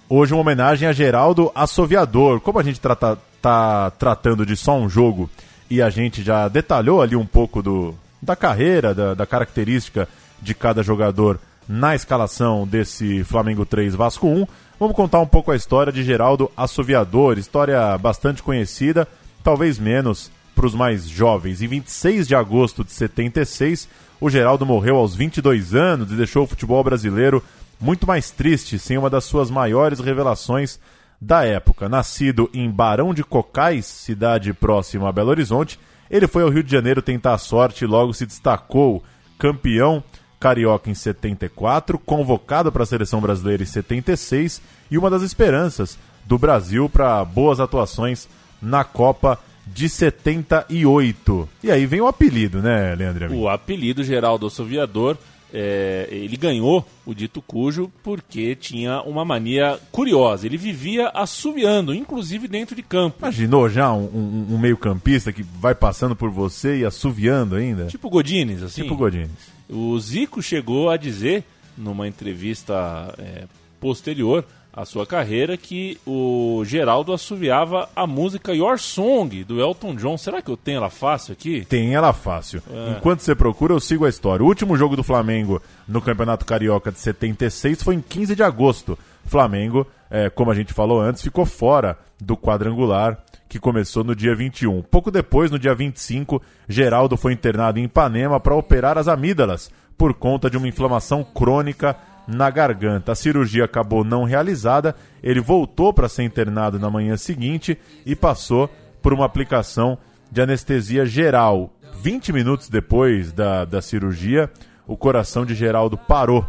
[SPEAKER 3] Hoje uma homenagem a Geraldo Assoviador. Como a gente trata, tá tratando de só um jogo e a gente já detalhou ali um pouco do, da carreira, da, da característica de cada jogador na escalação desse Flamengo 3 Vasco 1, vamos contar um pouco a história de Geraldo Assoviador, história bastante conhecida, talvez menos para os mais jovens. Em 26 de agosto de 76, o Geraldo morreu aos 22 anos e deixou o futebol brasileiro muito mais triste, sem uma das suas maiores revelações da época. Nascido em Barão de Cocais, cidade próxima a Belo Horizonte, ele foi ao Rio de Janeiro tentar a sorte e logo se destacou campeão carioca em 74, convocado para a seleção brasileira em 76 e uma das esperanças do Brasil para boas atuações na Copa de 78. E aí vem o apelido, né, Leandro?
[SPEAKER 2] O apelido Geraldo Assoviador, é, ele ganhou o dito cujo porque tinha uma mania curiosa. Ele vivia assoviando, inclusive dentro de campo.
[SPEAKER 3] Imaginou já um, um- um meio-campista que vai passando por você e assoviando ainda?
[SPEAKER 2] Tipo Godines, assim.
[SPEAKER 3] Tipo Godines.
[SPEAKER 2] O Zico chegou a dizer, numa entrevista é, posterior à sua carreira, que o Geraldo assoviava a música Your Song, do Elton John. Será que eu tenho ela fácil aqui?
[SPEAKER 3] Tem ela fácil.
[SPEAKER 2] É.
[SPEAKER 3] Enquanto você procura, eu sigo a história. O último jogo do Flamengo no Campeonato Carioca de 76 foi em 15 de agosto. Flamengo, é, como a gente falou antes, ficou fora do quadrangular que começou no dia 21. Pouco depois, no dia 25, Geraldo foi internado em Ipanema para operar as amígdalas por conta de uma inflamação crônica na garganta. A cirurgia acabou não realizada, ele voltou para ser internado na manhã seguinte e passou por uma aplicação de anestesia geral. 20 minutos depois da, da cirurgia, o coração de Geraldo parou.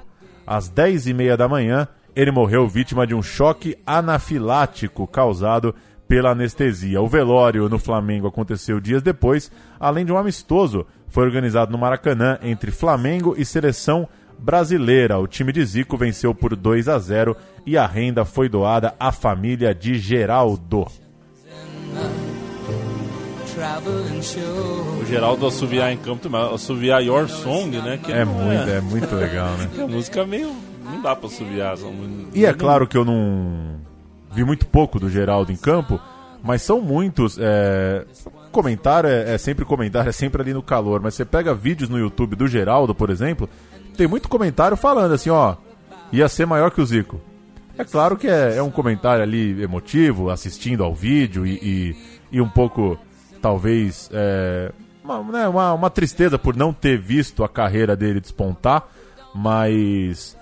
[SPEAKER 3] Às 10 e meia da manhã, ele morreu vítima de um choque anafilático causado pela anestesia. O velório no Flamengo aconteceu dias depois, além de um amistoso. Foi organizado no Maracanã entre Flamengo e seleção brasileira. O time de Zico venceu por 2 a 0 e a renda foi doada à família de Geraldo.
[SPEAKER 2] O Geraldo assoviar em campo, mas assoviar Your Song, né? Que
[SPEAKER 3] É
[SPEAKER 2] não
[SPEAKER 3] muito, é muito legal, né?
[SPEAKER 2] A música meio. Não dá pra assoviar.
[SPEAKER 3] E é claro que eu não vi muito pouco do Geraldo em campo, mas são muitos. É... Comentário é, é sempre comentário, é sempre ali no calor. Mas você pega vídeos no YouTube do Geraldo, por exemplo, tem muito comentário falando assim, ó, ia ser maior que o Zico. É claro que é, é um comentário ali emotivo, assistindo ao vídeo e, e, e um pouco, talvez, é, uma, né, uma, uma tristeza por não ter visto a carreira dele despontar, mas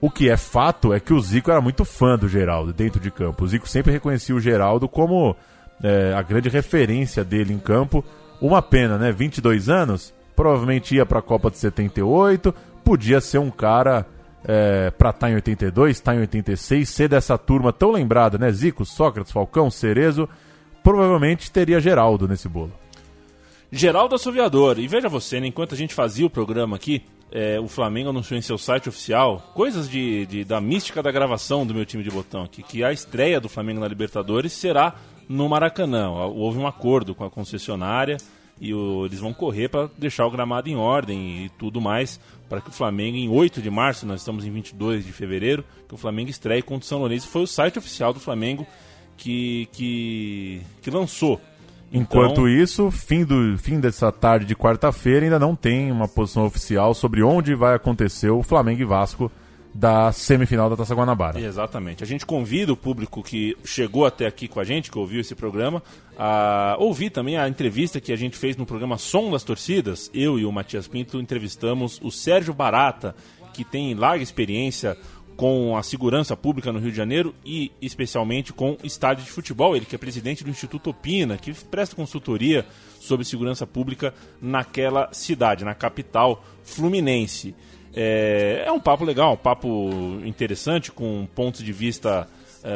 [SPEAKER 3] o que é fato é que o Zico era muito fã do Geraldo dentro de campo. O Zico sempre reconhecia o Geraldo como é, a grande referência dele em campo. Uma pena, né? 22 anos, provavelmente ia para a Copa de 78, podia ser um cara é, para estar em 82, estar em 86, ser dessa turma tão lembrada, né? Zico, Sócrates, Falcão, Cerezo, provavelmente teria Geraldo nesse bolo.
[SPEAKER 2] Geraldo Assoviador. E veja você, né, enquanto a gente fazia o programa aqui, é, o Flamengo anunciou em seu site oficial coisas de, de- da mística da gravação do meu time de botão aqui, que a estreia do Flamengo na Libertadores será no Maracanã. Houve um acordo com a concessionária e o- eles vão correr para deixar o gramado em ordem e tudo mais para que o Flamengo em 8 de março, nós estamos em 22 de fevereiro, que o Flamengo estreie contra o São Lourenço. Foi o site oficial do Flamengo que, que, que lançou.
[SPEAKER 3] Enquanto
[SPEAKER 2] Então-
[SPEAKER 3] isso, fim, do, fim dessa tarde de quarta-feira ainda não tem uma posição oficial sobre onde vai acontecer o Flamengo e Vasco da semifinal da Taça Guanabara.
[SPEAKER 2] Exatamente. A gente convida o público que chegou até aqui com a gente, que ouviu esse programa, a ouvir também a entrevista que a gente fez no programa Som das Torcidas. Eu e o Matias Pinto entrevistamos o Sérgio Barata, que tem larga experiência com a segurança pública no Rio de Janeiro e especialmente com estádio de futebol. Ele que é presidente do Instituto Opina, que presta consultoria sobre segurança pública naquela cidade, na capital fluminense. É, é um papo legal, um papo interessante, com pontos de vista ah,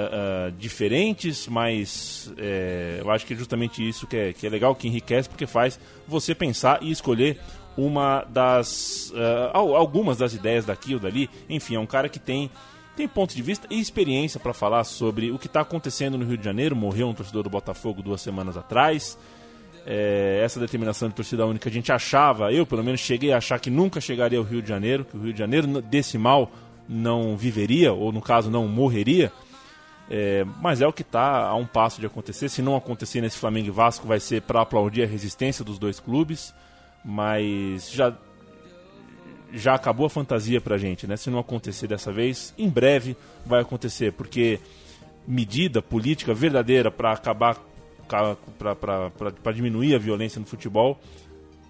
[SPEAKER 2] ah, diferentes, mas é, eu acho que é justamente isso que é, que é legal, que enriquece, porque faz você pensar e escolher uma das. al- algumas das ideias daqui ou dali. Enfim, é um cara que tem. Tem ponto de vista e experiência para falar sobre o que está acontecendo no Rio de Janeiro. Morreu um torcedor do Botafogo duas semanas atrás é, essa determinação de torcida única a gente achava, eu pelo menos cheguei a achar que nunca chegaria ao Rio de Janeiro, que o Rio de Janeiro desse mal não viveria, ou no caso não morreria. É, mas é o que está a um passo de acontecer. Se não acontecer nesse Flamengo e Vasco, vai ser para aplaudir a resistência dos dois clubes. Mas já já acabou a fantasia pra gente, né? Se não acontecer dessa vez, em breve vai acontecer, porque medida política verdadeira para acabar para diminuir a violência no futebol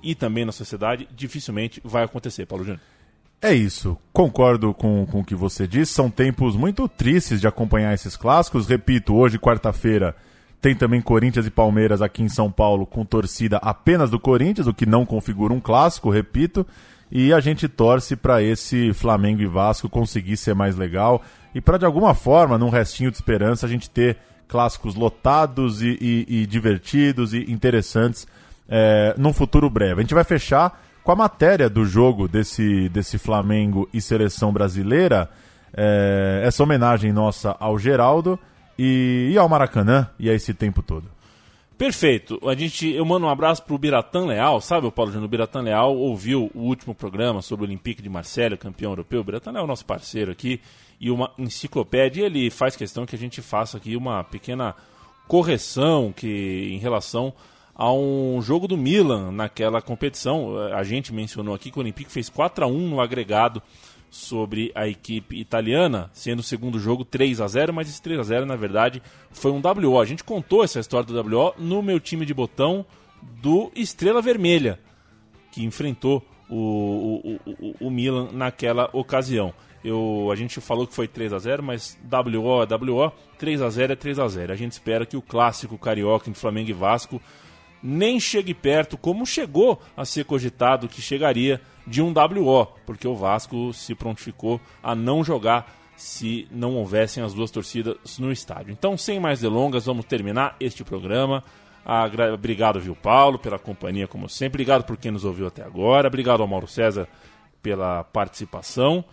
[SPEAKER 2] e também na sociedade, dificilmente vai acontecer, Paulo Júnior.
[SPEAKER 3] É isso, concordo com, com o que você disse. São tempos muito tristes de acompanhar esses clássicos. Repito, hoje, quarta-feira, tem também Corinthians e Palmeiras aqui em São Paulo, com torcida apenas do Corinthians, o que não configura um clássico, repito. e a gente torce para esse Flamengo e Vasco conseguir ser mais legal e para de alguma forma, num restinho de esperança, a gente ter clássicos lotados e, e, e divertidos e interessantes é, num futuro breve. A gente vai fechar com a matéria do jogo desse, desse Flamengo e seleção brasileira. É, essa homenagem nossa ao Geraldo e, e ao Maracanã e a esse tempo todo.
[SPEAKER 2] Perfeito. A gente, eu mando um abraço pro Biratan Leal, sabe o Paulo Júnior? Biratan Leal ouviu o último programa sobre o Olympique de Marselha, campeão europeu. O Biratan Leal é o nosso parceiro aqui e uma enciclopédia. E ele faz questão que a gente faça aqui uma pequena correção que em relação a um jogo do Milan naquela competição. A gente mencionou aqui que o Olympique fez 4 a 1 no agregado sobre a equipe italiana, sendo o segundo jogo 3 a 0 mas esse 3 a 0 na verdade foi um WO. A gente contou essa história do WO no meu time de botão do Estrela Vermelha, que enfrentou o, o, o, o Milan naquela ocasião. Eu, a gente falou que foi 3 a 0 mas WO é WO, 3 a 0 é 3 a 0 A gente espera que o clássico carioca entre Flamengo e Vasco nem chegue perto, como chegou a ser cogitado que chegaria de um WO, porque o Vasco se prontificou a não jogar se não houvessem as duas torcidas no estádio. Então, sem mais delongas, vamos terminar este programa. Obrigado, viu, Paulo, pela companhia, como sempre. Obrigado por quem nos ouviu até agora. Obrigado ao Mauro César pela participação.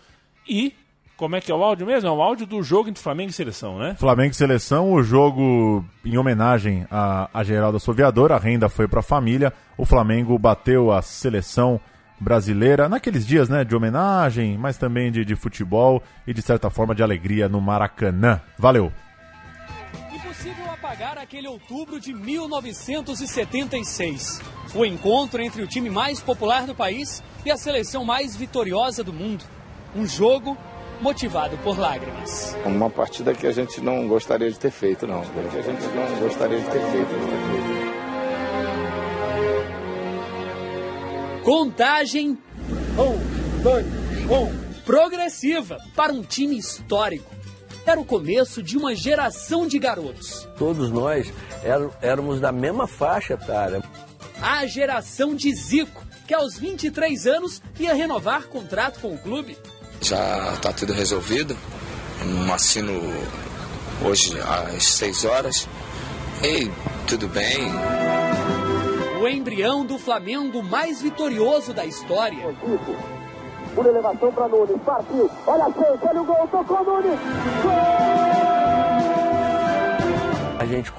[SPEAKER 2] E como é que é o áudio mesmo? É o áudio do jogo entre Flamengo e Seleção, né?
[SPEAKER 3] Flamengo e Seleção, o jogo em homenagem a, a Geraldo Assoviador, a renda foi para a família. O Flamengo bateu a seleção brasileira naqueles dias, né, de homenagem, mas também de, de futebol e de certa forma de alegria no Maracanã. Valeu.
[SPEAKER 10] Impossível apagar aquele outubro de 1976. O encontro entre o time mais popular do país e a seleção mais vitoriosa do mundo. Um jogo motivado por lágrimas.
[SPEAKER 11] Uma partida que a gente não gostaria de ter feito, não. Que a gente não gostaria de ter feito.
[SPEAKER 10] Contagem. Um, dois, um. Progressiva para um time histórico. Era o começo de uma geração de garotos.
[SPEAKER 12] Todos nós éramos da mesma faixa etária.
[SPEAKER 10] A geração de Zico, que aos 23 anos ia renovar contrato com o clube
[SPEAKER 13] já está tudo resolvido. Um assino hoje às 6 horas. E tudo bem.
[SPEAKER 10] O embrião do Flamengo mais vitorioso da história.
[SPEAKER 14] Por elevação para Nunes, partiu. Olha a chance, olha o gol, tocou Nunes. Gol!
[SPEAKER 12] A gente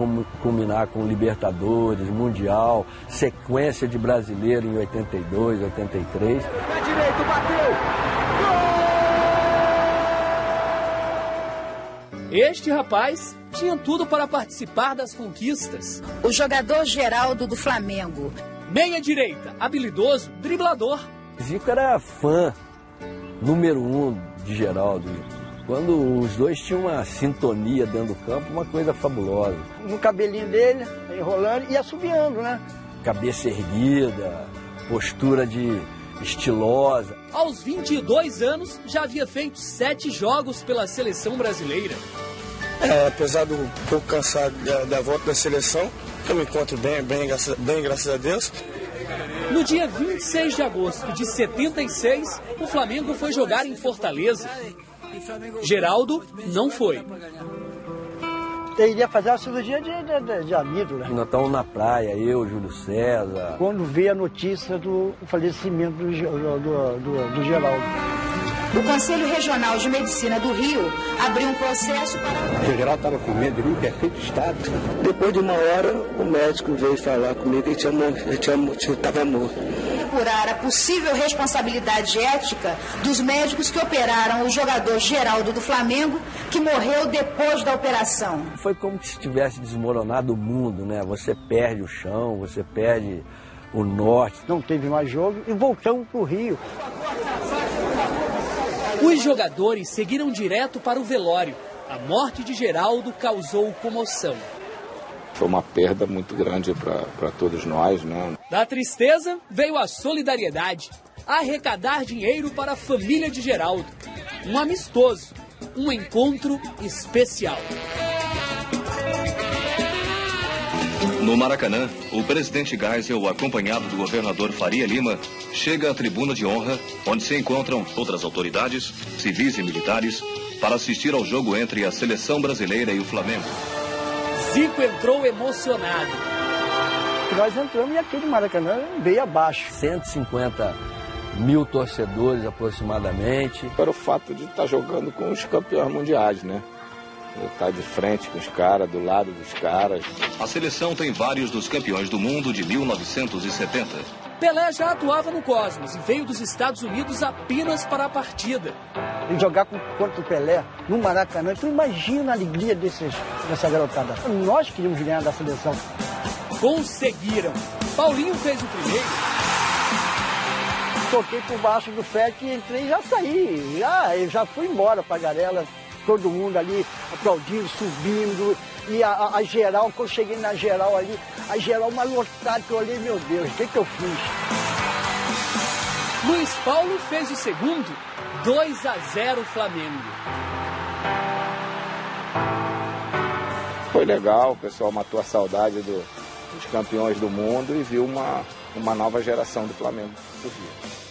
[SPEAKER 12] culminar com Libertadores, Mundial, sequência de brasileiro em 82, 83.
[SPEAKER 14] Pé direito, bateu!
[SPEAKER 10] Este rapaz tinha tudo para participar das conquistas.
[SPEAKER 15] O jogador Geraldo do Flamengo.
[SPEAKER 10] Meia direita, habilidoso, driblador.
[SPEAKER 12] Zico era fã número um de Geraldo. Quando os dois tinham uma sintonia dentro do campo, uma coisa fabulosa.
[SPEAKER 16] No cabelinho dele, enrolando e assobiando, né?
[SPEAKER 12] Cabeça erguida, postura de estilosa.
[SPEAKER 10] Aos 22 anos, já havia feito sete jogos pela seleção brasileira.
[SPEAKER 17] É, apesar do pouco cansado da, da volta da seleção, eu me encontro bem, bem, bem, graças a Deus.
[SPEAKER 10] No dia 26 de agosto de 76, o Flamengo foi jogar em Fortaleza. Geraldo não foi
[SPEAKER 16] iria fazer a cirurgia de, de, de amido, né?
[SPEAKER 12] Nós estamos na praia, eu, Júlio César.
[SPEAKER 16] Quando veio a notícia do falecimento do, do, do, do Geraldo.
[SPEAKER 15] O Conselho Regional de Medicina do Rio abriu um processo para.
[SPEAKER 18] O Geraldo estava com medo, ele ter feito estado. Depois de uma hora, o médico veio falar comigo que ele estava morto
[SPEAKER 15] apurar a possível responsabilidade ética dos médicos que operaram o jogador Geraldo do Flamengo, que morreu depois da operação.
[SPEAKER 12] Foi como se tivesse desmoronado o mundo, né? Você perde o chão, você perde o norte.
[SPEAKER 16] Não teve mais jogo e voltamos para o Rio.
[SPEAKER 10] Os jogadores seguiram direto para o velório. A morte de Geraldo causou comoção.
[SPEAKER 11] Foi uma perda muito grande para todos nós, né?
[SPEAKER 10] Da tristeza veio a solidariedade. Arrecadar dinheiro para a família de Geraldo. Um amistoso, um encontro especial.
[SPEAKER 19] No Maracanã, o presidente Geisel, acompanhado do governador Faria Lima, chega à tribuna de honra, onde se encontram outras autoridades, civis e militares, para assistir ao jogo entre a seleção brasileira e o Flamengo.
[SPEAKER 10] Zico entrou emocionado.
[SPEAKER 16] Nós entramos e aquele Maracanã veio abaixo.
[SPEAKER 12] 150 mil torcedores aproximadamente.
[SPEAKER 11] Era o fato de estar jogando com os campeões mundiais, né? Estar de frente com os caras, do lado dos caras.
[SPEAKER 19] A seleção tem vários dos campeões do mundo de 1970.
[SPEAKER 10] Pelé já atuava no Cosmos e veio dos Estados Unidos apenas para a partida.
[SPEAKER 16] E jogar com, contra o Pelé no Maracanã, tu imagina a alegria desses, dessa garotada. Nós queríamos ganhar da seleção.
[SPEAKER 10] Conseguiram. Paulinho fez o primeiro.
[SPEAKER 16] Toquei por baixo do FEC e entrei e já saí. Já, eu já fui embora pra Garela. Todo mundo ali aplaudindo, subindo. E a, a, a geral, quando eu cheguei na geral ali, a geral mais lotada que eu olhei, meu Deus, o que, que eu fiz?
[SPEAKER 10] Luiz Paulo fez o segundo. 2 a 0 Flamengo.
[SPEAKER 11] Foi legal, o pessoal matou a saudade do, dos campeões do mundo e viu uma, uma nova geração do Flamengo surgir.